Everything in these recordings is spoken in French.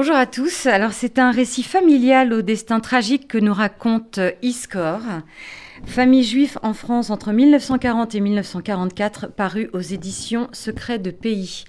Bonjour à tous. Alors c'est un récit familial au destin tragique que nous raconte Iscor, famille juive en France entre 1940 et 1944, paru aux éditions Secrets de Pays.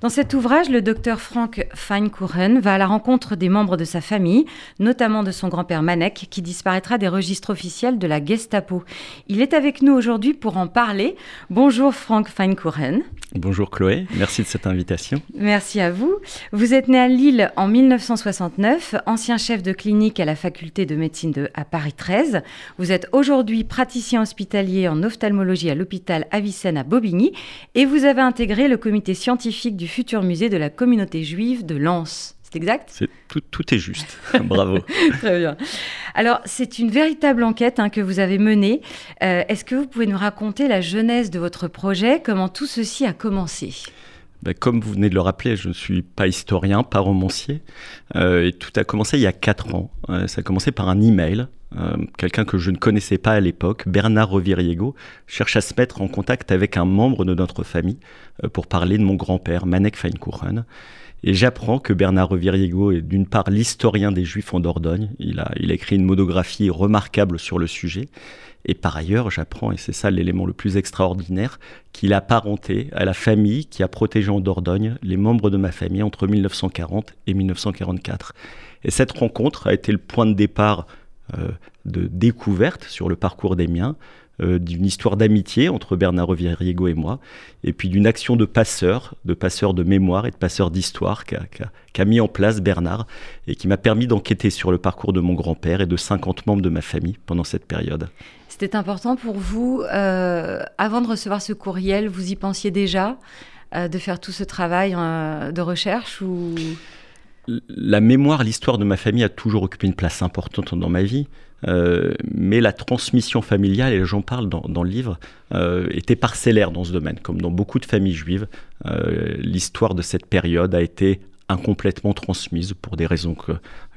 Dans cet ouvrage, le docteur Frank Feinkuren va à la rencontre des membres de sa famille, notamment de son grand-père Manek, qui disparaîtra des registres officiels de la Gestapo. Il est avec nous aujourd'hui pour en parler. Bonjour Frank Feinkuren. Bonjour Chloé, merci de cette invitation. Merci à vous. Vous êtes né à Lille en 1969, ancien chef de clinique à la faculté de médecine de, à Paris 13. Vous êtes aujourd'hui praticien hospitalier en ophtalmologie à l'hôpital Avicenne à Bobigny et vous avez intégré le comité scientifique du futur musée de la communauté juive de Lens. C'est exact? C'est tout, tout, est juste. Bravo. Très bien. Alors, c'est une véritable enquête hein, que vous avez menée. Euh, est-ce que vous pouvez nous raconter la genèse de votre projet? Comment tout ceci a commencé? Ben, comme vous venez de le rappeler, je ne suis pas historien, pas romancier. Euh, et tout a commencé il y a quatre ans. Euh, ça a commencé par un email. Euh, quelqu'un que je ne connaissais pas à l'époque, Bernard Reviriego, cherche à se mettre en contact avec un membre de notre famille euh, pour parler de mon grand-père, Manek Feinkuchen. Et j'apprends que Bernard Reviriego est d'une part l'historien des Juifs en Dordogne. Il a, il a écrit une monographie remarquable sur le sujet. Et par ailleurs, j'apprends, et c'est ça l'élément le plus extraordinaire, qu'il a parenté à la famille qui a protégé en Dordogne les membres de ma famille entre 1940 et 1944. Et cette rencontre a été le point de départ de découverte sur le parcours des miens, euh, d'une histoire d'amitié entre Bernard Reviriego et moi, et puis d'une action de passeur, de passeur de mémoire et de passeur d'histoire qu'a mis en place Bernard et qui m'a permis d'enquêter sur le parcours de mon grand-père et de 50 membres de ma famille pendant cette période. C'était important pour vous, euh, avant de recevoir ce courriel, vous y pensiez déjà de faire tout ce travail de recherche ou? La mémoire, l'histoire de ma famille a toujours occupé une place importante dans ma vie. Euh, mais la transmission familiale, et j'en parle dans, le livre, euh, était parcellaire dans ce domaine. Comme dans beaucoup de familles juives, euh, l'histoire de cette période a été incomplètement transmise pour des raisons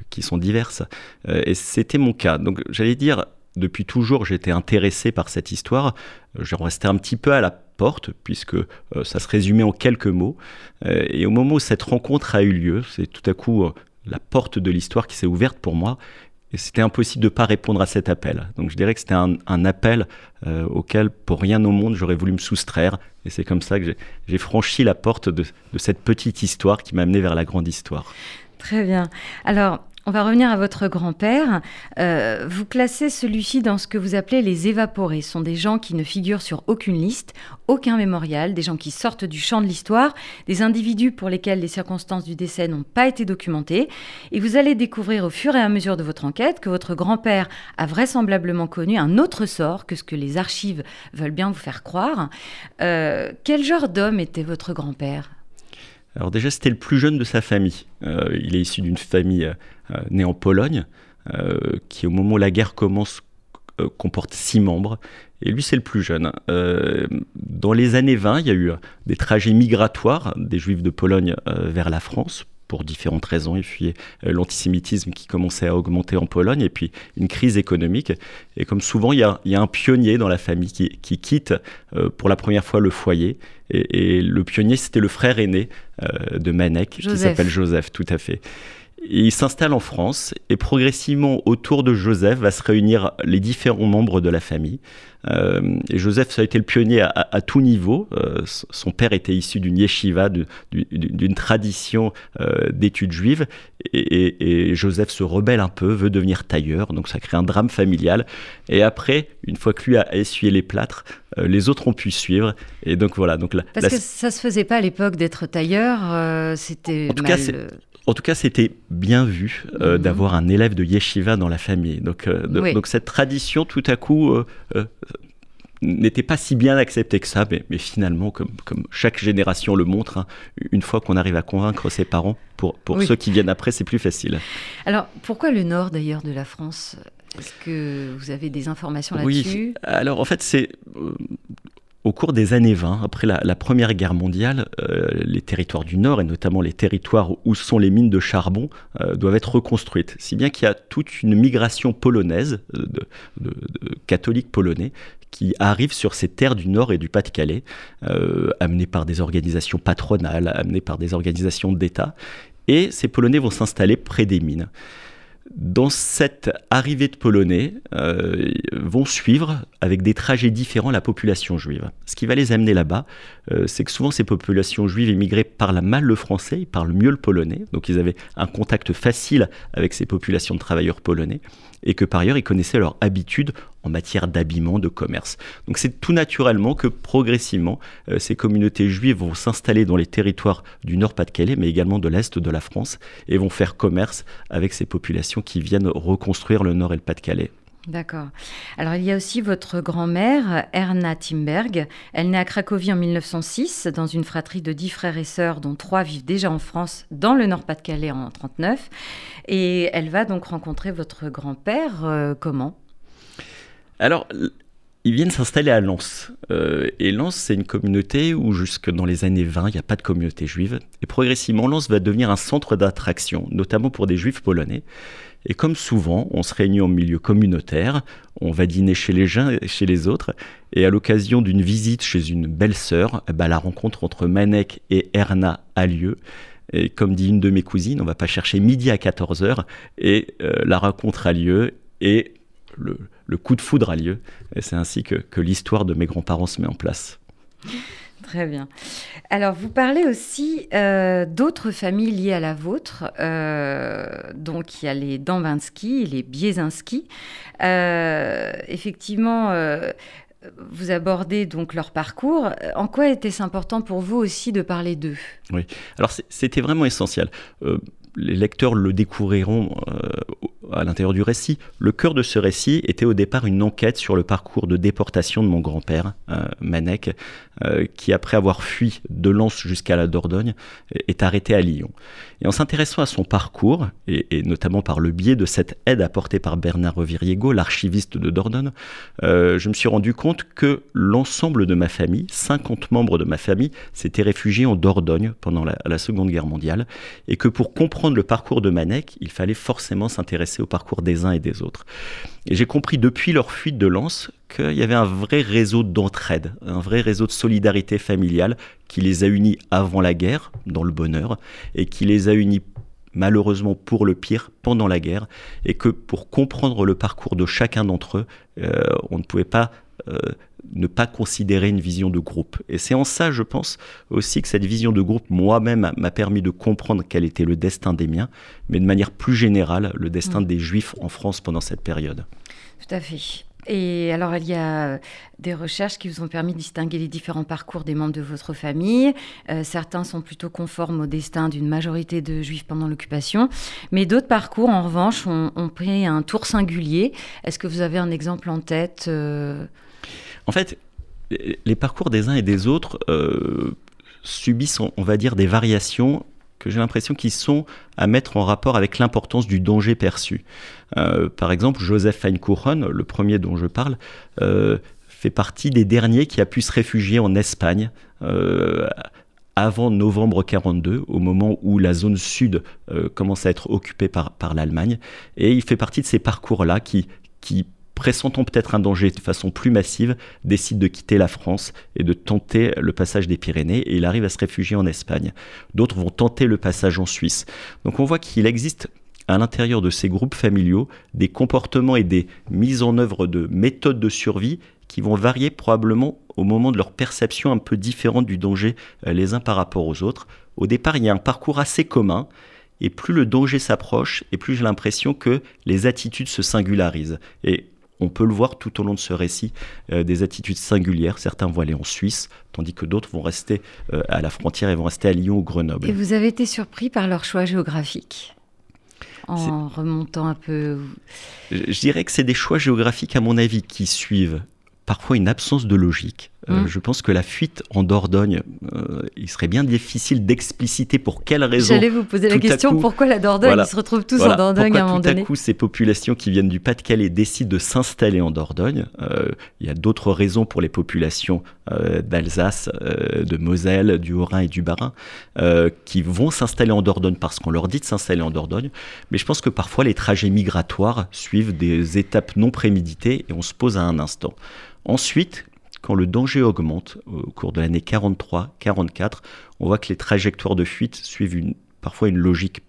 qui sont diverses. et c'était mon cas. Donc j'allais dire, depuis toujours, j'étais intéressé par cette histoire. J'en restais un petit peu à la puisque euh, ça se résumait en quelques mots. Euh, et au moment où cette rencontre a eu lieu, c'est tout à coup euh, la porte de l'histoire qui s'est ouverte pour moi. Et c'était impossible de ne pas répondre à cet appel. Donc je dirais que c'était un, appel auquel, pour rien au monde, j'aurais voulu me soustraire. Et c'est comme ça que j'ai franchi la porte de, de cette petite histoire qui m'a amené vers la grande histoire. Très bien. Alors, on va revenir à votre grand-père. Euh, vous classez celui-ci dans ce que vous appelez les évaporés. Ce sont des gens qui ne figurent sur aucune liste, aucun mémorial, des gens qui sortent du champ de l'histoire, des individus pour lesquels les circonstances du décès n'ont pas été documentées. Et vous allez découvrir au fur et à mesure de votre enquête que votre grand-père a vraisemblablement connu un autre sort que ce que les archives veulent bien vous faire croire. Euh, quel genre d'homme était votre grand-père? Alors déjà, c'était le plus jeune de sa famille. Euh, il est issu d'une famille euh, né en Pologne, euh, qui au moment où la guerre commence euh, comporte six membres. Et lui, c'est le plus jeune. dans les années 20, il y a eu des trajets migratoires des Juifs de Pologne vers la France pour différentes raisons. Il fuyait l'antisémitisme qui commençait à augmenter en Pologne et puis une crise économique. Et comme souvent, il y a, un pionnier dans la famille qui, quitte pour la première fois le foyer. Et, le pionnier, c'était le frère aîné de Manek, qui s'appelle Joseph, tout à fait il s'installe en France et progressivement autour de Joseph va se réunir les différents membres de la famille. Euh, et Joseph, ça a été le pionnier à, tout niveau. Euh, son père était issu d'une yeshiva, d'une tradition euh, d'études juives. Et, Joseph se rebelle un peu, veut devenir tailleur. Donc ça crée un drame familial. Et après, une fois que lui a essuyé les plâtres, les autres ont pu suivre. Et donc voilà. Donc Parce que ça se faisait pas à l'époque d'être tailleur. C'était en tout cas, en tout cas, c'était bien vu euh, mhm. d'avoir un élève de yeshiva dans la famille. Donc, euh, donc cette tradition, tout à coup, euh, n'était pas si bien acceptée que ça. Mais, finalement, comme, comme, chaque génération le montre, hein, une fois qu'on arrive à convaincre ses parents, pour, pour ceux qui viennent après, c'est plus facile. Alors, pourquoi le nord d'ailleurs de la France? Est-ce que vous avez des informations là-dessus? Oui, alors en fait, c'est au cours des années 20, après la, Première Guerre mondiale, euh, les territoires du Nord, et notamment les territoires où sont les mines de charbon, euh, doivent être reconstruites. Si bien qu'il y a toute une migration polonaise, euh, de, catholiques polonais, qui arrivent sur ces terres du Nord et du Pas-de-Calais, amenés par des organisations patronales, amenés par des organisations d'État. et ces Polonais vont s'installer près des mines dans cette arrivée de Polonais, euh, vont suivre avec des trajets différents la population juive. Ce qui va les amener là-bas, euh, c'est que souvent ces populations juives immigrées parlent mal le français, ils parlent mieux le polonais, donc ils avaient un contact facile avec ces populations de travailleurs polonais, et que par ailleurs ils connaissaient leurs habitudes en matière d'habillement, de commerce. Donc c'est tout naturellement que progressivement euh, ces communautés juives vont s'installer dans les territoires du Nord-Pas-de-Calais, mais également de l'Est de la France, et vont faire commerce avec ces populations qui viennent reconstruire le Nord et le Pas-de-Calais. D'accord. Alors il y a aussi votre grand-mère, Erna Timberg. Elle naît à Cracovie en 1906 dans une fratrie de dix frères et sœurs dont trois vivent déjà en France dans le Nord-Pas-de-Calais en 1939. Et elle va donc rencontrer votre grand-père euh, comment? Alors ils viennent s'installer à Lens. Euh, et Lens, c'est une communauté où jusque dans les années 20, il n'y a pas de communauté juive. Et progressivement, Lens va devenir un centre d'attraction, notamment pour des juifs polonais. Et comme souvent, on se réunit en milieu communautaire, on va dîner chez les uns et chez les autres, et à l'occasion d'une visite chez une belle-sœur, bah, la rencontre entre Manek et Erna a lieu. Et comme dit une de mes cousines, on va pas chercher midi à 14h, et euh, la rencontre a lieu, et le, coup de foudre a lieu. Et c'est ainsi que l'histoire de mes grands-parents se met en place. Très bien. Alors, vous parlez aussi euh, d'autres familles liées à la vôtre. Euh, donc, il y a les Dambinsky, les Biesinski. Euh, effectivement, vous abordez donc leur parcours. En quoi était-ce important pour vous aussi de parler d'eux? Oui, alors c'était vraiment essentiel les lecteurs le découvriront euh, à l'intérieur du récit. Le cœur de ce récit était au départ une enquête sur le parcours de déportation de mon grand-père, euh, Manek, euh, qui après avoir fui de Lens jusqu'à la Dordogne, est arrêté à Lyon. Et en s'intéressant à son parcours, et, notamment par le biais de cette aide apportée par Bernard Reviriego, l'archiviste de Dordogne, je me suis rendu compte que l'ensemble de ma famille, 50 membres de ma famille, s'étaient réfugiés en Dordogne pendant la, la Seconde Guerre mondiale, et que pour comprendre le parcours de Manek, il fallait forcément s'intéresser au parcours des uns et des autres. Et j'ai compris depuis leur fuite de Lens qu'il y avait un vrai réseau d'entraide, un vrai réseau de solidarité familiale qui les a unis avant la guerre, dans le bonheur, et qui les a unis malheureusement pour le pire pendant la guerre, et que pour comprendre le parcours de chacun d'entre eux, euh, on ne pouvait pas ne pas considérer une vision de groupe. Et c'est en ça, je pense, aussi que cette vision de groupe, moi-même, m'a permis de comprendre quel était le destin des miens, mais de manière plus générale, le destin mm. des juifs en France pendant cette période. Tout à fait. Et alors, il y a des recherches qui vous ont permis de distinguer les différents parcours des membres de votre famille. Euh, certains sont plutôt conformes au destin d'une majorité de juifs pendant l'occupation, mais d'autres parcours, en revanche, ont, pris un tour singulier. Est-ce que vous avez un exemple en tête euh, en fait, les parcours des uns et des autres euh, subissent, on va dire, des variations que j'ai l'impression qu'ils sont à mettre en rapport avec l'importance du danger perçu. Euh, par exemple, Joseph Feinkuchen, le premier dont je parle, euh, fait partie des derniers qui a pu se réfugier en Espagne avant novembre 42, au moment où la zone sud commence à être occupée par, l'Allemagne. Et il fait partie de ces parcours-là qui pressentant peut-être un danger de façon plus massive, décide de quitter la France et de tenter le passage des Pyrénées et il arrive à se réfugier en Espagne. D'autres vont tenter le passage en Suisse. Donc on voit qu'il existe à l'intérieur de ces groupes familiaux des comportements et des mises en œuvre de méthodes de survie qui vont varier probablement au moment de leur perception un peu différente du danger euh, les uns par rapport aux autres. Au départ, il y a un parcours assez commun et plus le danger s'approche, et plus j'ai l'impression que les attitudes se singularisent. Et on peut le voir tout au long de ce récit, euh, des attitudes singulières. Certains vont aller en Suisse, tandis que d'autres vont rester euh, à la frontière et vont rester à Lyon ou Grenoble. Et vous avez été surpris par leur choix géographique en remontant un peu je dirais que c'est des choix géographiques, à mon avis, qui suivent parfois une absence de logique. Euh, mm. je pense que la fuite en Dordogne, euh, il serait bien difficile d'expliciter pour quelle raison. J'allais vous poser la question pourquoi la Dordogne Ils se retrouvent tous en Dordogne à un moment donné. Tout à coup, ces populations qui viennent du Pas-de-Calais décident de s'installer en Dordogne. Euh, il y a d'autres raisons pour les populations d'Alsace, de Moselle, du Haut-Rhin et du Bas-Rhin qui vont s'installer en Dordogne parce qu'on leur dit de s'installer en Dordogne. Mais je pense que parfois les trajets migratoires suivent des étapes non préméditées et on se pose à un instant. Ensuite, quand le danger augmente au cours de l'année 43-44, on voit que les trajectoires de fuite suivent parfois une logique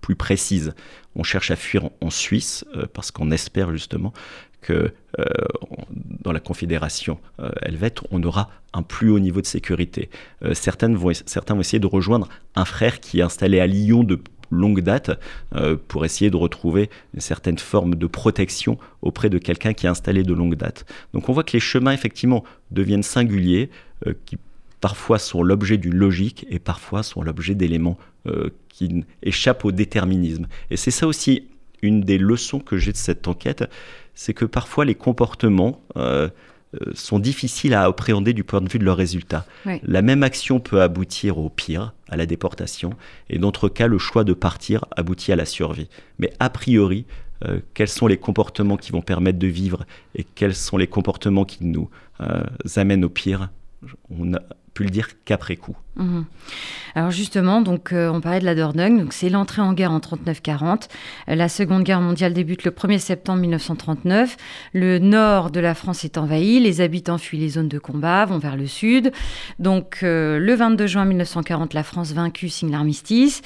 plus précise. On cherche à fuir en Suisse parce qu'on espère justement que dans la Confédération helvète, on aura un plus haut niveau de sécurité. certaines vont, certains vont essayer de rejoindre un frère qui est installé à Lyon de longue date euh, pour essayer de retrouver une certaine forme de protection auprès de quelqu'un qui est installé de longue date. Donc on voit que les chemins effectivement deviennent singuliers, euh, qui parfois sont l'objet d'une logique et parfois sont l'objet d'éléments euh, qui échappent au déterminisme. Et c'est ça aussi une des leçons que j'ai de cette enquête, c'est que parfois les comportements euh, sont difficiles à appréhender du point de vue de leurs résultats. La même action peut aboutir au pire, à la déportation, et dans d'autres cas, le choix de partir aboutit à la survie. Mais a priori, euh, quels sont les comportements qui vont permettre de vivre et quels sont les comportements qui nous euh, amènent au pire? On pu le dire qu'après coup. Mhm. Alors justement, donc euh, on parlait de la Dordogne, donc c'est l'entrée en guerre en 39-40. Euh, la Seconde Guerre mondiale débute le 1er septembre 1939. Le nord de la France est envahi, les habitants fuient les zones de combat, vont vers le sud. Donc euh, le 22 juin 1940, la France vaincue signe l'armistice.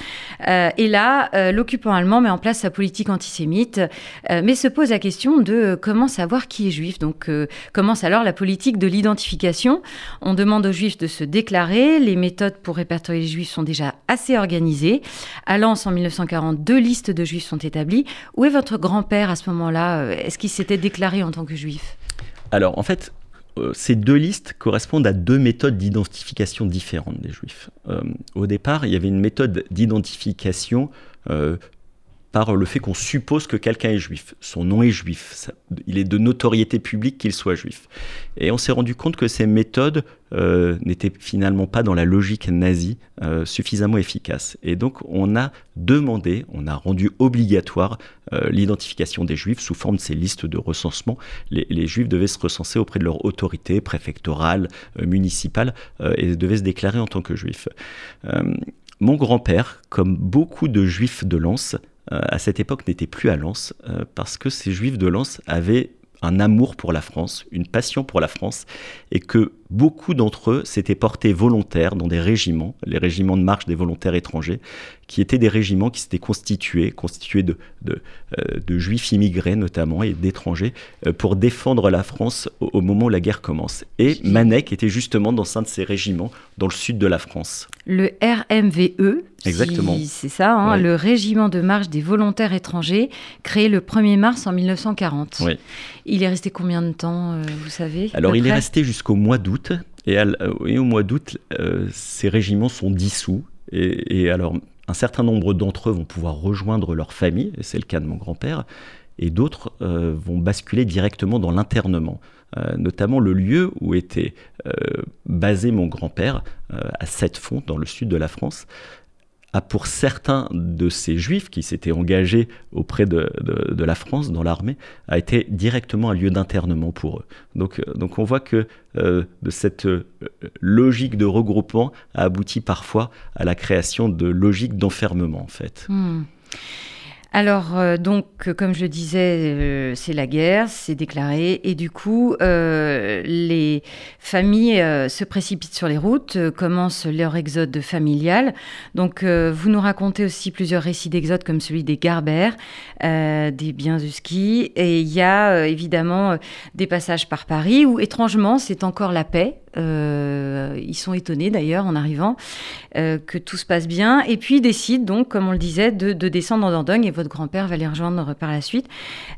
et là, l'occupant allemand met en place sa politique antisémite, mais se pose la question de comment savoir qui est juif. Donc commence alors la politique de l'identification. On demande aux juifs de se déclarer. Les méthodes pour répertorier les juifs sont déjà assez organisées. À Lens, en 1940, deux listes de juifs sont établies. Où est votre grand-père à ce moment-là? Euh, Est-ce qu'il s'était déclaré en tant que juif? Alors, en fait, euh, ces deux listes correspondent à deux méthodes d'identification différentes des juifs. Euh, au départ, il y avait une méthode d'identification par le fait qu'on suppose que quelqu'un est juif. Son nom est juif. il est de notoriété publique qu'il soit juif. Et on s'est rendu compte que ces méthodes euh, n'étaient finalement pas dans la logique nazie euh, suffisamment efficaces. Et donc on a demandé, on a rendu obligatoire euh, l'identification des juifs sous forme de ces listes de recensement. Les, les, juifs devaient se recenser auprès de leur autorité préfectorale, municipale, et devaient se déclarer en tant que juifs. mon grand-père, comme beaucoup de juifs de Lens, à cette époque n'étaient plus à Lens euh, parce que ces juifs de Lens avaient un amour pour la France, une passion pour la France, et que beaucoup d'entre eux s'étaient portés volontaires dans des régiments, les régiments de marche des volontaires étrangers, qui étaient des régiments qui s'étaient constitués, constitués de, de, euh, juifs immigrés notamment et d'étrangers, euh, pour défendre la France au, moment où la guerre commence. Et Manek était justement dans un de ces régiments dans le sud de la France. Le RMVE, Exactement. c'est ça, hein, le régiment de marche des volontaires étrangers, créé le 1er mars en 1940. Oui. Il est resté combien de temps, euh, vous savez Alors il est resté jusqu'au mois d'août. Et, au mois d'août, ces régiments sont dissous. et alors, un certain nombre d'entre eux vont pouvoir rejoindre leur famille, c'est le cas de mon grand-père, et d'autres euh, vont basculer directement dans l'internement. Euh, notamment le lieu où était euh, basé mon grand-père, à Sept-Fonds, dans le sud de la France, pour certains de ces juifs qui s'étaient engagés auprès de, la France dans l'armée, a été directement un lieu d'internement pour eux. Donc, euh, on voit que euh, de cette euh, logique de regroupement a abouti parfois à la création de logiques d'enfermement en fait. Hmm. Alors, euh, donc, comme je disais, euh, c'est la guerre, c'est déclaré, et du coup, euh, les familles se précipitent sur les routes, commencent leur exode familial. Donc, vous nous racontez aussi plusieurs récits d'exode, comme celui des Garber, des Bienzuski, et il y a évidemment des passages par Paris où, étrangement, c'est encore la paix. Euh, ils sont étonnés d'ailleurs en arrivant euh, que tout se passe bien. Et puis ils décident donc, comme on le disait, de, descendre en Dordogne et votre grand-père va les rejoindre par la suite.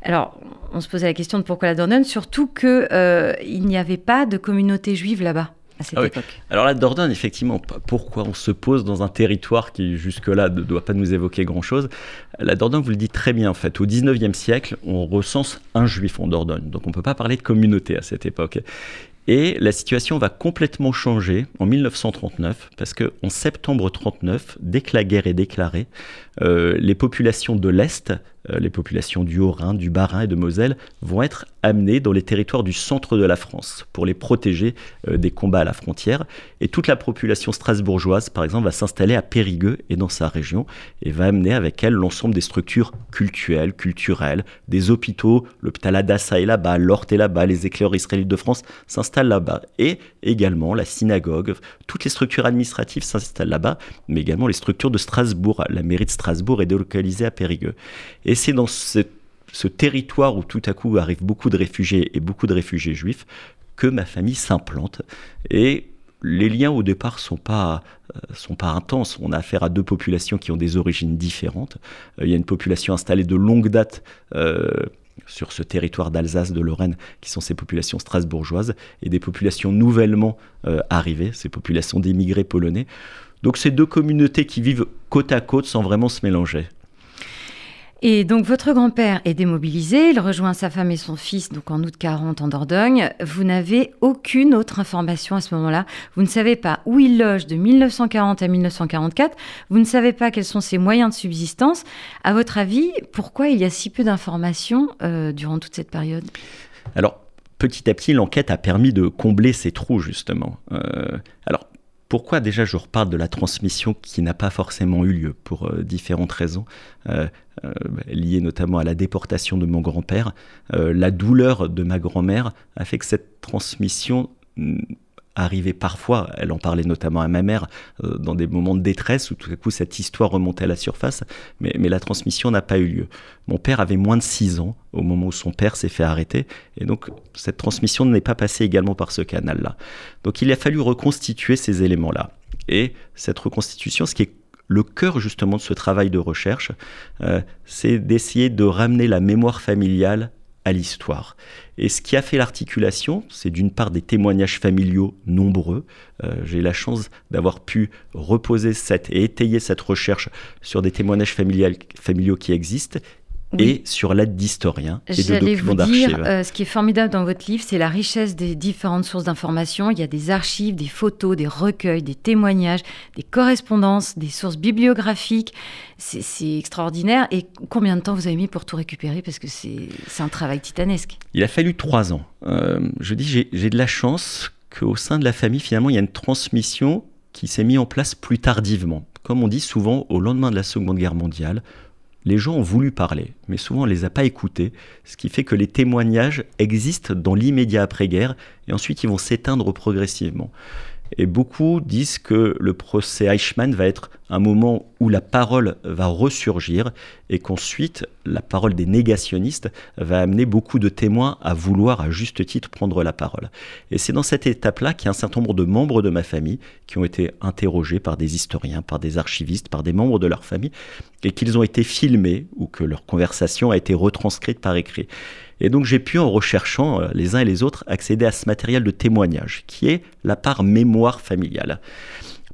Alors, on se posait la question de pourquoi la Dordogne, surtout qu'il euh, n'y avait pas de communauté juive là-bas. À cette ah époque. Alors la Dordogne, effectivement, pourquoi on se pose dans un territoire qui jusque-là ne doit pas nous évoquer grand-chose? La Dordogne, vous le dites très bien, en fait, au 19e siècle, on recense un juif en Dordogne, donc on ne peut pas parler de communauté à cette époque. Et la situation va complètement changer en 1939, parce qu'en septembre 39, dès que la guerre est déclarée, euh, les populations de l'Est les populations du Haut-Rhin, du Bas-Rhin et de Moselle, vont être amenées dans les territoires du centre de la France pour les protéger des combats à la frontière. Et toute la population strasbourgeoise, par exemple, va s'installer à Périgueux et dans sa région et va amener avec elle l'ensemble des structures culturelles, culturelles, des hôpitaux. L'hôpital Adassa est là-bas, l'Orte est là-bas, les éclaireurs israélites de France s'installent là-bas. Et également la synagogue, toutes les structures administratives s'installent là-bas, mais également les structures de Strasbourg. La mairie de Strasbourg est délocalisée à Périgueux. Et c'est dans ce, territoire où tout à coup arrivent beaucoup de réfugiés et beaucoup de réfugiés juifs que ma famille s'implante. Et les liens au départ sont pas euh, sont pas intenses. On a affaire à deux populations qui ont des origines différentes. Euh, il y a une population installée de longue date euh, sur ce territoire d'Alsace, de Lorraine, qui sont ces populations strasbourgeoises, et des populations nouvellement arrivées, ces populations d'émigrés polonais. Donc c'est deux communautés qui vivent côte à côte sans vraiment se mélanger. Et donc votre grand-père est démobilisé, il rejoint sa femme et son fils donc en août 40 en Dordogne. Vous n'avez aucune autre information à ce moment-là. Vous ne savez pas où il loge de 1940 à 1944. Vous ne savez pas quels sont ses moyens de subsistance. À votre avis, pourquoi il y a si peu d'informations euh, durant toute cette période? Alors petit à petit, l'enquête a permis de combler ces trous justement. Euh, alors pourquoi déjà je reparle de la transmission qui n'a pas forcément eu lieu pour euh, différentes raisons, euh, euh, liées notamment à la déportation de mon grand-père. la douleur de ma grand-mère a fait que cette transmission arrivait parfois, elle en parlait notamment à ma mère, euh, dans des moments de détresse où tout à coup cette histoire remontait à la surface, mais, la transmission n'a pas eu lieu. Mon père avait moins de 6 ans au moment où son père s'est fait arrêter, et donc cette transmission n'est pas passée également par ce canal-là. Donc il a fallu reconstituer ces éléments-là. Et cette reconstitution, ce qui est le cœur justement de ce travail de recherche, euh, c'est d'essayer de ramener la mémoire familiale à l'histoire. Et ce qui a fait l'articulation, c'est d'une part des témoignages familiaux nombreux. Euh, j'ai la chance d'avoir pu reposer cette et étayer cette recherche sur des témoignages familiaux qui existent et sur l'aide d'historiens et de documents d'archives. Euh, ce qui est formidable dans votre livre, c'est la richesse des différentes sources d'informations. Il y a des archives, des photos, des recueils, des témoignages, des correspondances, des sources bibliographiques. C'est extraordinaire. Et combien de temps vous avez mis pour tout récupérer Parce que c'est un travail titanesque? Il a fallu trois ans. Euh, je dis, j'ai de la chance qu'au sein de la famille, finalement, il y a une transmission qui s'est mise en place plus tardivement. Comme on dit souvent, au lendemain de la Seconde Guerre mondiale, les gens ont voulu parler, mais souvent on ne les a pas écoutés, ce qui fait que les témoignages existent dans l'immédiat après-guerre et ensuite ils vont s'éteindre progressivement. Et beaucoup disent que le procès Eichmann va être un moment où la parole va ressurgir et qu'ensuite la parole des négationnistes va amener beaucoup de témoins à vouloir à juste titre prendre la parole. Et c'est dans cette étape-là qu'il y a un certain nombre de membres de ma famille qui ont été interrogés par des historiens, par des archivistes, par des membres de leur famille et qu'ils ont été filmés ou que leur conversation a été retranscrite par écrit. Et donc j'ai pu, en recherchant euh, les uns et les autres, accéder à ce matériel de témoignage, qui est la part mémoire familiale.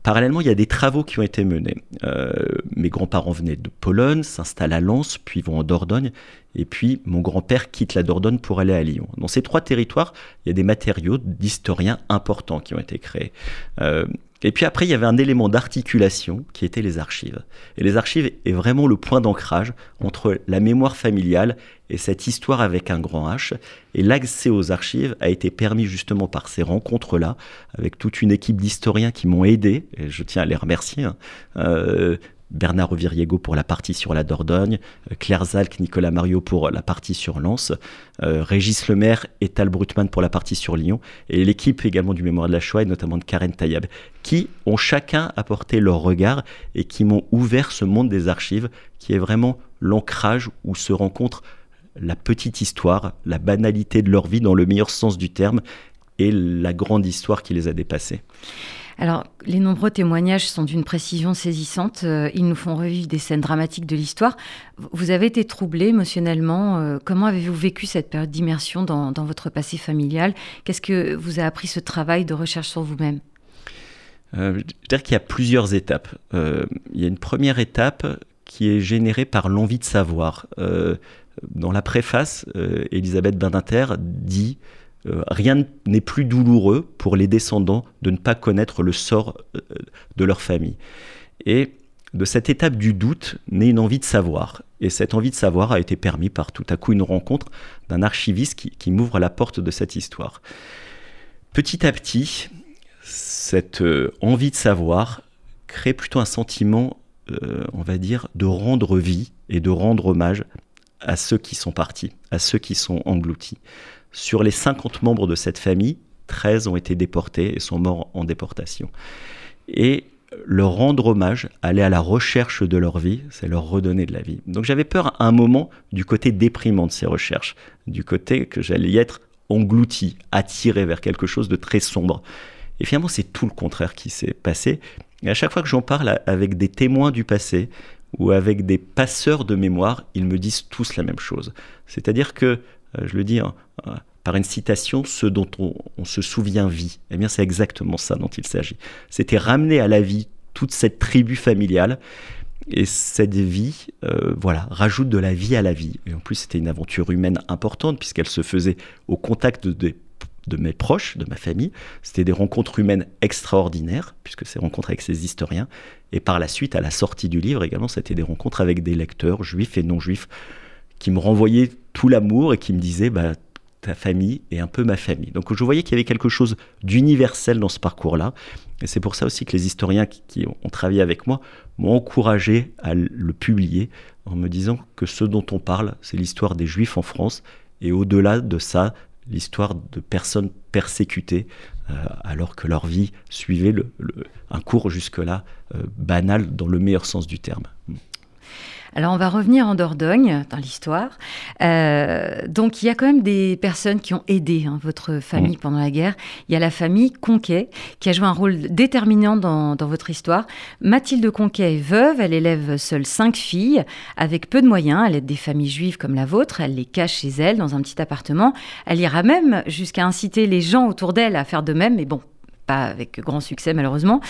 Parallèlement, il y a des travaux qui ont été menés. Euh, mes grands-parents venaient de Pologne, s'installent à Lens, puis vont en Dordogne, et puis mon grand-père quitte la Dordogne pour aller à Lyon. Dans ces trois territoires, il y a des matériaux d'historiens importants qui ont été créés. Euh, et puis après, il y avait un élément d'articulation qui était les archives. Et les archives est vraiment le point d'ancrage entre la mémoire familiale et cette histoire avec un grand H. Et l'accès aux archives a été permis justement par ces rencontres-là, avec toute une équipe d'historiens qui m'ont aidé, et je tiens à les remercier, hein. euh, Bernard Reviriego pour la partie sur la Dordogne, euh, Claire Zalk, Nicolas Mario pour la partie sur Lens, euh, Régis Lemaire et Tal Brutman pour la partie sur Lyon, et l'équipe également du Mémoire de la Shoah, et notamment de Karen Tayab, qui ont chacun apporté leur regard et qui m'ont ouvert ce monde des archives, qui est vraiment l'ancrage où se rencontre la petite histoire, la banalité de leur vie dans le meilleur sens du terme, et la grande histoire qui les a dépassés. Alors, les nombreux témoignages sont d'une précision saisissante. Euh, ils nous font revivre des scènes dramatiques de l'histoire. Vous avez été troublé émotionnellement. Euh, comment avez-vous vécu cette période d'immersion dans, votre passé familial? Qu'est-ce que vous a appris ce travail de recherche sur vous-même? Euh, Je dirais qu'il y a plusieurs étapes. il y a une première étape qui est générée par l'envie de savoir. dans la préface, Elisabeth Badinter dit euh, rien n'est plus douloureux pour les descendants de ne pas connaître le sort euh, de leur famille. Et de cette étape du doute naît une envie de savoir. Et cette envie de savoir a été permis par tout à coup une rencontre d'un archiviste qui, m'ouvre la porte de cette histoire. Petit à petit, cette euh, envie de savoir crée plutôt un sentiment, on va dire, de rendre vie et de rendre hommage à ceux qui sont partis, à ceux qui sont engloutis. Sur les 50 membres de cette famille, 13 ont été déportés et sont morts en déportation. Et leur rendre hommage, aller à la recherche de leur vie, c'est leur redonner de la vie. Donc j'avais peur à un moment du côté déprimant de ces recherches, du côté que j'allais y être englouti, attiré vers quelque chose de très sombre. Et finalement, c'est tout le contraire qui s'est passé. Et à chaque fois que j'en parle avec des témoins du passé ou avec des passeurs de mémoire, ils me disent tous la même chose. C'est-à-dire que, je le dis hein, euh, par une citation, ce dont on, se souvient vit. Eh bien, c'est exactement ça dont il s'agit. C'était ramener à la vie toute cette tribu familiale. Et cette vie, euh, voilà, rajoute de la vie à la vie. Et en plus, c'était une aventure humaine importante puisqu'elle se faisait au contact de, de mes proches, de ma famille. C'était des rencontres humaines extraordinaires, puisque ces rencontres avec ces historiens. Et par la suite, à la sortie du livre également, c'était des rencontres avec des lecteurs, juifs et non juifs, qui me renvoyaient tout l'amour et qui me disaient bah, ta famille est un peu ma famille. Donc je voyais qu'il y avait quelque chose d'universel dans ce parcours-là. Et c'est pour ça aussi que les historiens qui, ont travaillé avec moi m'ont encouragé à le publier en me disant que ce dont on parle, c'est l'histoire des Juifs en France. Et au-delà de ça, l'histoire de personnes persécutées euh, alors que leur vie suivait un cours jusque-là euh, banal dans le meilleur sens du terme. Alors on va revenir en Dordogne dans l'histoire. Euh, donc il y a quand même des personnes qui ont aidé hein, votre famille mm. pendant la guerre. Il y a la famille Conquet qui a joué un rôle déterminant dans, votre histoire. Mathilde Conquet est veuve, elle élève seule cinq filles avec peu de moyens. Elle aide des familles juives comme la vôtre, elle les cache chez elle dans un petit appartement. Elle ira même jusqu'à inciter les gens autour d'elle à faire de même, mais bon, pas avec grand succès malheureusement.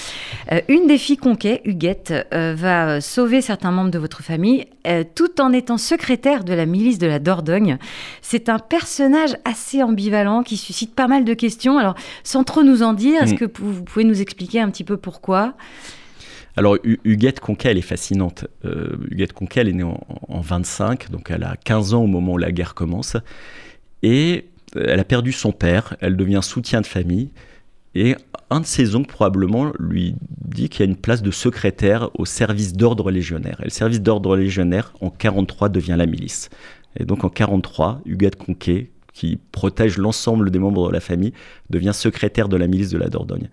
Euh, une des filles Conquet, Huguette, euh, va sauver certains membres de votre famille euh, tout en étant secrétaire de la milice de la Dordogne. C'est un personnage assez ambivalent qui suscite pas mal de questions. Alors, sans trop nous en dire, est-ce mm. que vous pouvez nous expliquer un petit peu pourquoi? Alors, Huguette Conquet, elle est fascinante. Huguette Conquet, elle est née en, en, 25, donc elle a 15 ans au moment où la guerre commence. Et elle a perdu son père, elle devient soutien de famille. Et un de ses oncles probablement lui dit qu'il y a une place de secrétaire au service d'ordre légionnaire. Et le service d'ordre légionnaire, en 43, devient la milice. Et donc en 43, Huguette Conquet, qui protège l'ensemble des membres de la famille, devient secrétaire de la milice de la Dordogne.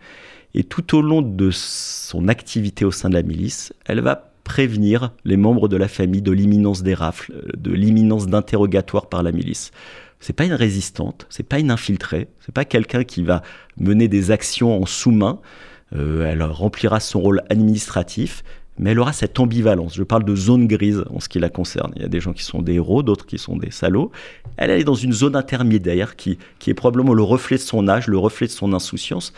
Et tout au long de son activité au sein de la milice, elle va prévenir les membres de la famille de l'imminence des rafles, de l'imminence d'interrogatoire par la milice c'est pas une résistante, c'est pas une infiltrée, c'est pas quelqu'un qui va mener des actions en sous-main. Euh, elle remplira son rôle administratif, mais elle aura cette ambivalence. Je parle de zone grise en ce qui la concerne. Il y a des gens qui sont des héros, d'autres qui sont des salauds. Elle, elle est dans une zone intermédiaire qui, qui est probablement le reflet de son âge, le reflet de son insouciance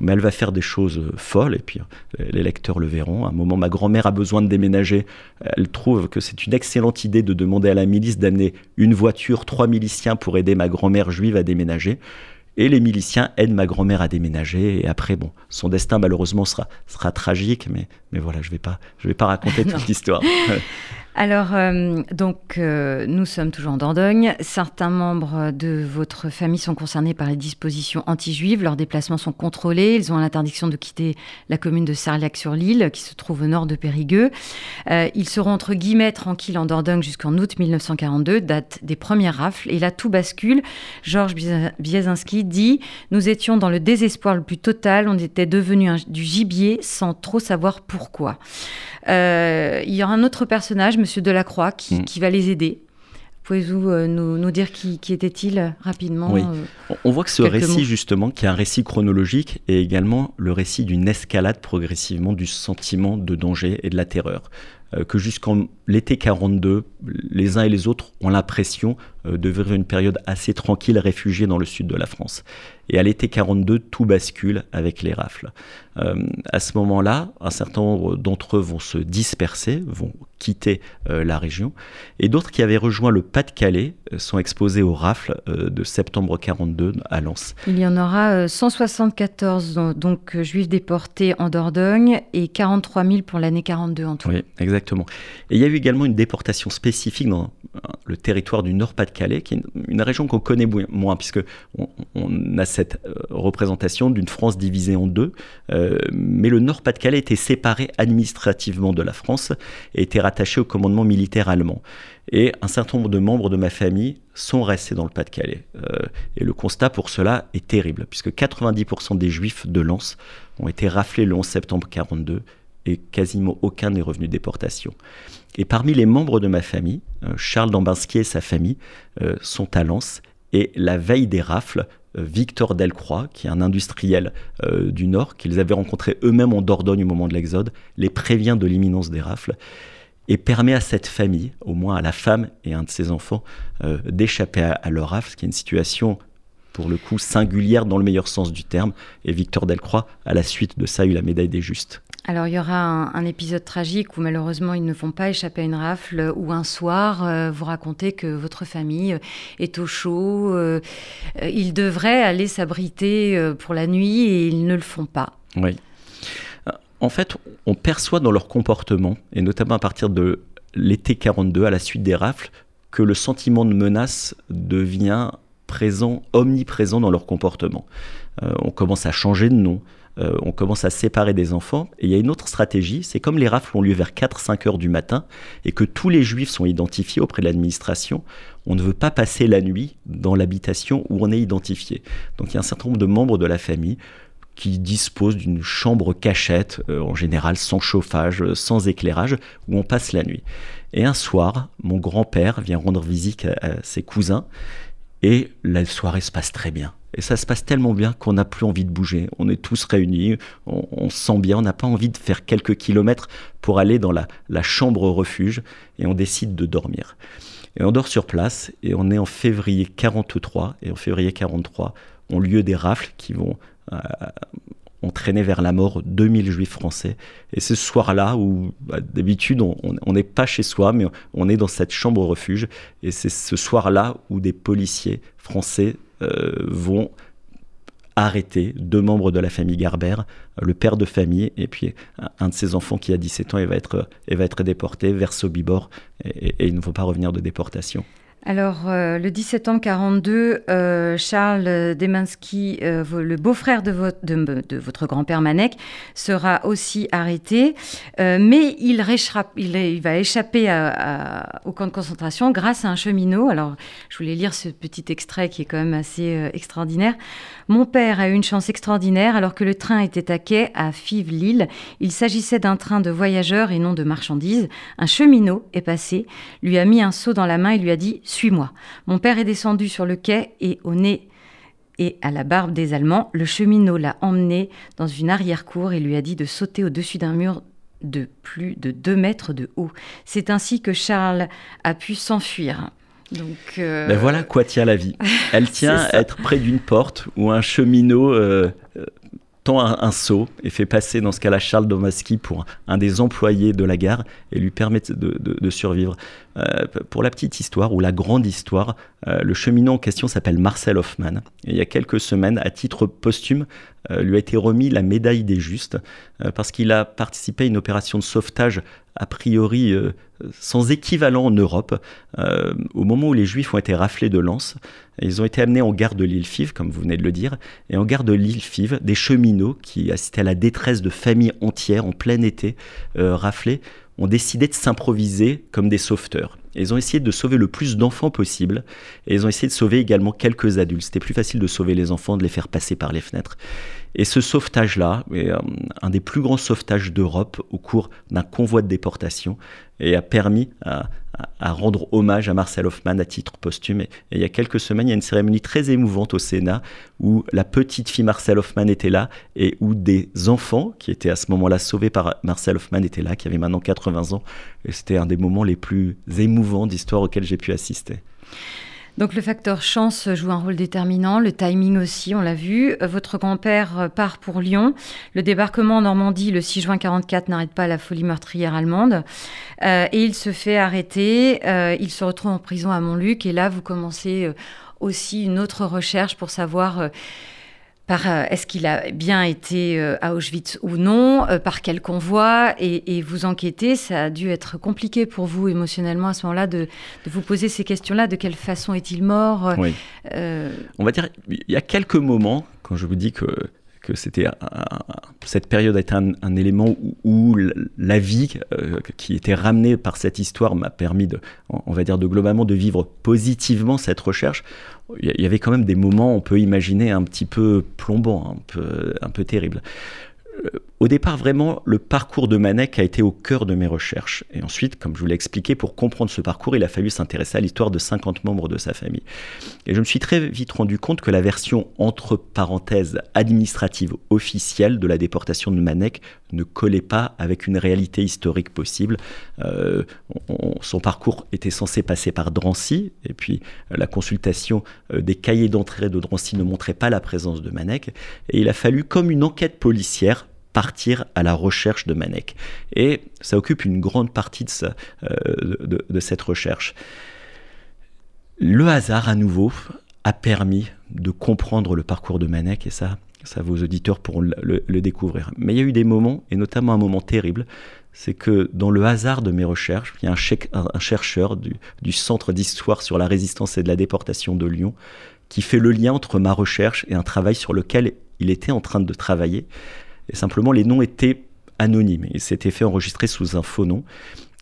mais elle va faire des choses folles, et puis euh, les lecteurs le verront. À un moment, ma grand-mère a besoin de déménager. Elle trouve que c'est une excellente idée de demander à la milice d'amener une voiture, trois miliciens pour aider ma grand-mère juive à déménager. Et les miliciens aident ma grand-mère à déménager. Et après, bon, son destin malheureusement sera, sera tragique, mais, mais voilà, je ne vais, pas, je vais pas raconter toute l'histoire. Alors, euh, donc, euh, nous sommes toujours en Dordogne. Certains membres de votre famille sont concernés par les dispositions anti-juives. Leurs déplacements sont contrôlés. Ils ont l'interdiction de quitter la commune de Sarliac-sur-l'Île, qui se trouve au nord de Périgueux. Euh, ils seront entre guillemets tranquilles en Dordogne jusqu'en août 1942, date des premières rafles. Et là, tout bascule. Georges Biesinski dit Nous étions dans le désespoir le plus total. On était devenus du gibier sans trop savoir pourquoi. il y aura un autre personnage, Monsieur Delacroix, qui, mm. qui va les aider. Pouvez-vous euh, nous, dire qui, était-il euh, rapidement Oui. Euh, on voit que ce récit, justement, qui est un récit chronologique, est également le récit d'une escalade progressivement du sentiment de danger et de la terreur. que jusqu'en l'été 42, les uns et les autres ont l'impression de vivre une période assez tranquille, réfugiés dans le sud de la France. Et à l'été 42, tout bascule avec les rafles. Euh, à ce moment-là, un certain nombre d'entre eux vont se disperser, vont quitter euh, la région, et d'autres qui avaient rejoint le Pas-de-Calais euh, sont exposés aux rafles de septembre 42 à Lens. Il y en aura 174 donc juifs déportés en Dordogne et 43 000 pour l'année 42 en tout. Oui, exactement. Et il y a eu également une déportation spécifique dans le territoire du Nord-Pas-de-Calais, qui est une, région qu'on connaît moins, puisque on, a cette représentation d'une France divisée en deux. Euh, mais le Nord-Pas-de-Calais était séparé administrativement de la France et était rattaché au commandement militaire allemand. Et un certain nombre de membres de ma famille sont restés dans le Pas-de-Calais. Euh, et le constat pour cela est terrible, puisque 90% des juifs de Lens ont été raflés le 11 septembre 1942 et quasiment aucun n'est revenu déportation. Et parmi les membres de ma famille, euh, Charles Dambinski et sa famille sont à Lens. Et la veille des rafles, euh, Victor Delcroix, qui est un industriel euh, du Nord, qu'ils avaient rencontré eux-mêmes en Dordogne au moment de l'Exode, les prévient de l'imminence des rafles et permet à cette famille, au moins à la femme et un de ses enfants, euh, d'échapper à, leur rafle, ce qui est une situation pour le coup singulière dans le meilleur sens du terme. Et Victor Delcroix, à la suite de ça, a eu la médaille des justes. Alors il y aura un, épisode tragique où malheureusement ils ne vont pas échapper à une rafle, où un soir euh, vous racontez que votre famille euh, est au chaud, euh, ils devraient aller s'abriter pour la nuit et ils ne le font pas. Oui. En fait, on perçoit dans leur comportement, et notamment à partir de l'été 42, à la suite des rafles, que le sentiment de menace devient présent, omniprésent dans leur comportement. on commence à changer de nom, euh, on commence à séparer des enfants. Et il y a une autre stratégie, c'est comme les rafles ont lieu vers 4-5 heures du matin et que tous les juifs sont identifiés auprès de l'administration, on ne veut pas passer la nuit dans l'habitation où on est identifié. Donc il y a un certain nombre de membres de la famille qui disposent d'une chambre cachette, euh, en général sans chauffage, sans éclairage, où on passe la nuit. Et un soir, mon grand-père vient rendre visite à ses cousins et la soirée se passe très bien. Et ça se passe tellement bien qu'on n'a plus envie de bouger. On est tous réunis, on, se sent bien, on n'a pas envie de faire quelques kilomètres pour aller dans la, chambre refuge et on décide de dormir. Et on dort sur place et on est en février 43. Et en février 43 ont lieu des rafles qui vont euh, entraîner vers la mort 2000 juifs français. Et ce soir-là où bah, d'habitude on n'est pas chez soi, mais on est dans cette chambre refuge. Et c'est ce soir-là où des policiers français vont arrêter deux membres de la famille Garber, le père de famille et puis un de ses enfants qui a 17 ans et va être, et va être déporté vers Sobibor et, et il ne faut pas revenir de déportation. Alors, euh, le 17 septembre 42, euh, Charles Demansky, euh, le beau-frère de, votre grand-père Manek, sera aussi arrêté, mais il, il, va échapper au camp de concentration grâce à un cheminot. Alors, je voulais lire ce petit extrait qui est quand même assez extraordinaire. Mon père a eu une chance extraordinaire alors que le train était à quai à Fives-Lille. Il s'agissait d'un train de voyageurs et non de marchandises. Un cheminot est passé, lui a mis un seau dans la main et lui a dit Suis-moi. Mon père est descendu sur le quai et au nez et à la barbe des Allemands, le cheminot l'a emmené dans une arrière-cour et lui a dit de sauter au-dessus d'un mur de plus de deux mètres de haut. C'est ainsi que Charles a pu s'enfuir. Donc, euh, ben voilà quoi tient la vie. Elle tient à être près d'une porte où un cheminot euh, euh, tend un, seau et fait passer dans ce cas-là Charles Domaski pour un des employés de la gare et lui permet de, survivre. pour la petite histoire ou la grande histoire, le cheminot en question s'appelle Marcel Hoffman. Il y a quelques semaines, à titre posthume, lui a été remis la médaille des justes parce qu'il a participé à une opération de sauvetage a priori euh, sans équivalent en Europe. Euh, au moment où les Juifs ont été raflés de Lens, ils ont été amenés en gare de l'île Five, comme vous venez de le dire. Et en gare de l'île Five, des cheminots qui assistaient à la détresse de familles entières en plein été euh, raflés ont décidé de s'improviser comme des sauveteurs. Ils ont essayé de sauver le plus d'enfants possible. Et ils ont essayé de sauver également quelques adultes. C'était plus facile de sauver les enfants, de les faire passer par les fenêtres. Et ce sauvetage-là euh, un des plus grands sauvetages d'Europe au cours d'un convoi de déportation et a permis à, rendre hommage à Marcel Hoffman à titre posthume. Et, il y a quelques semaines, il y a une cérémonie très émouvante au Sénat où la petite fille Marcel Hoffman était là et où des enfants qui étaient à ce moment-là sauvés par Marcel Hoffman étaient là, qui avaient maintenant 80 ans. Et c'était un des moments les plus émouvants d'histoire auxquels j'ai pu assister. Donc le facteur chance joue un rôle déterminant, le timing aussi, on l'a vu. Votre grand-père part pour Lyon. Le débarquement en Normandie le 6 juin 44 n'arrête pas la folie meurtrière allemande. Euh, et il se fait arrêter. Euh, il se retrouve en prison à Montluc. Et là, vous commencez euh, aussi une autre recherche pour savoir euh, est-ce qu'il a bien été euh, à Auschwitz ou non, euh, par quel convoi, et, vous enquêtez. Ça a dû être compliqué pour vous émotionnellement à ce moment-là de, vous poser ces questions-là. De quelle façon est-il mort On va dire, il y a quelques moments, quand je vous dis que que c'était cette période a été un, élément où, la vie qui était ramenée par cette histoire m'a permis de, on va dire, de globalement de vivre positivement cette recherche il y avait quand même des moments, on peut imaginer, un petit peu plombants, un peu, un peu terribles. Au départ, vraiment, le parcours de Manek a été au cœur de mes recherches. Et ensuite, comme je vous l'ai expliqué, pour comprendre ce parcours, il a fallu s'intéresser à l'histoire de 50 membres de sa famille. Et je me suis très vite rendu compte que la version entre parenthèses administrative officielle de la déportation de Manek ne collait pas avec une réalité historique possible. Euh, son parcours était censé passer par Drancy, et puis euh, la consultation euh, des cahiers d'entrée de Drancy ne montrait pas la présence de Manek. Et il a fallu, comme une enquête policière, partir à la recherche de Manek. Et ça occupe une grande partie de, euh, de, cette recherche. Le hasard, à nouveau, a permis de comprendre le parcours de Manek, et ça, ça vos auditeurs pourront le, découvrir. Mais il y a eu des moments, et notamment un moment terrible, c'est que dans le hasard de mes recherches, il y a un, chercheur du, du Centre d'histoire sur la résistance et de la déportation de Lyon qui fait le lien entre ma recherche et un travail sur lequel il était en train de travailler. Et simplement, les noms étaient anonymes. Ils s'étaient fait enregistrer sous un faux nom.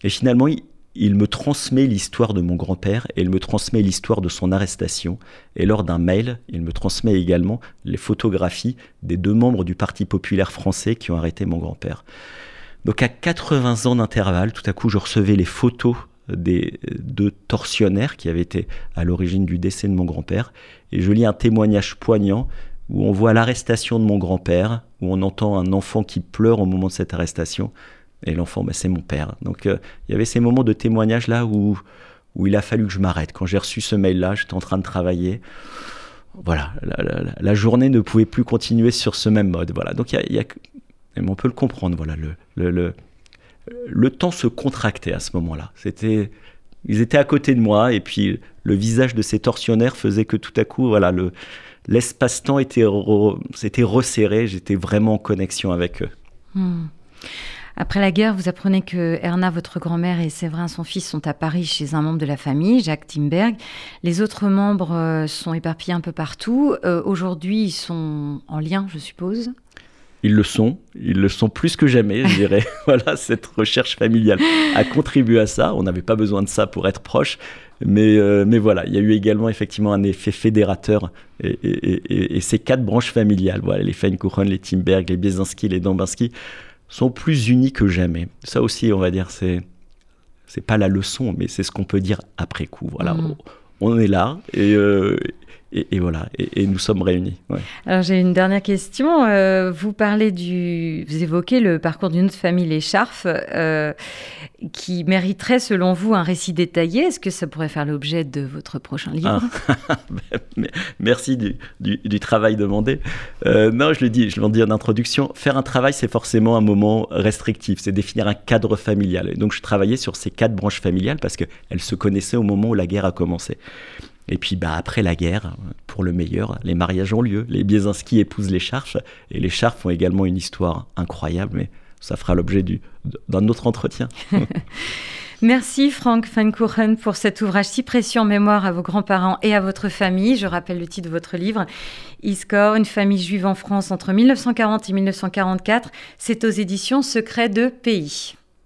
Et finalement, il, me transmet l'histoire de mon grand-père et il me transmet l'histoire de son arrestation. Et lors d'un mail, il me transmet également les photographies des deux membres du Parti populaire français qui ont arrêté mon grand-père. Donc à 80 ans d'intervalle, tout à coup, je recevais les photos des deux tortionnaires qui avaient été à l'origine du décès de mon grand-père. Et je lis un témoignage poignant où on voit l'arrestation de mon grand-père, où on entend un enfant qui pleure au moment de cette arrestation. Et l'enfant, bah, c'est mon père. Donc euh, il y avait ces moments de témoignage là où, où il a fallu que je m'arrête. Quand j'ai reçu ce mail-là, j'étais en train de travailler. Voilà, la, journée ne pouvait plus continuer sur ce même mode. Voilà, donc il y a, on peut le comprendre. Voilà, le, le, le, temps se contractait à ce moment-là. C'était, ils étaient à côté de moi et puis le visage de ces tortionnaires faisait que tout à coup, voilà, le, l'espace-temps était s'était resserré, j'étais vraiment en connexion avec eux. Hmm. Après la guerre, vous apprenez que Erna, votre grand-mère, et Séverin, son fils, sont à Paris chez un membre de la famille, Jacques Timberg. Les autres membres euh, sont éparpillés un peu partout. Euh, aujourd'hui, ils sont en lien, je suppose ils le sont, ils le sont plus que jamais, je dirais. voilà, cette recherche familiale a contribué à ça. On n'avait pas besoin de ça pour être proche, mais, euh, mais voilà, il y a eu également effectivement un effet fédérateur et, ces quatre branches familiales, voilà, les Feinkuchen, les Timberg, les Biesinski, les Dambinski, sont plus unis que jamais. Ça aussi, on va dire, c'est c'est pas la leçon, mais c'est ce qu'on peut dire après coup. Voilà, mm. on, est là et, euh, et, voilà, et, nous sommes réunis. Alors j'ai une dernière question. Euh, vous parlez du, vous évoquez le parcours d'une autre famille, les Scharf, euh, qui mériterait selon vous un récit détaillé. Est-ce que ça pourrait faire l'objet de votre prochain livre ah. Merci du, du, travail demandé. Euh, non, je le dis, je l'en dis en introduction. Faire un travail, c'est forcément un moment restrictif. C'est définir un cadre familial. Et donc je travaillais sur ces quatre branches familiales parce qu'elles se connaissaient au moment où la guerre a commencé. Et puis bah, après la guerre, pour le meilleur, les mariages ont lieu. Les Biesinski épousent les Scharf. Et les Scharf ont également une histoire incroyable, mais ça fera l'objet d'un autre entretien. Merci Franck Van pour cet ouvrage si précieux en mémoire à vos grands-parents et à votre famille. Je rappelle le titre de votre livre, Iscore, une famille juive en France entre 1940 et 1944. C'est aux éditions Secret de Pays.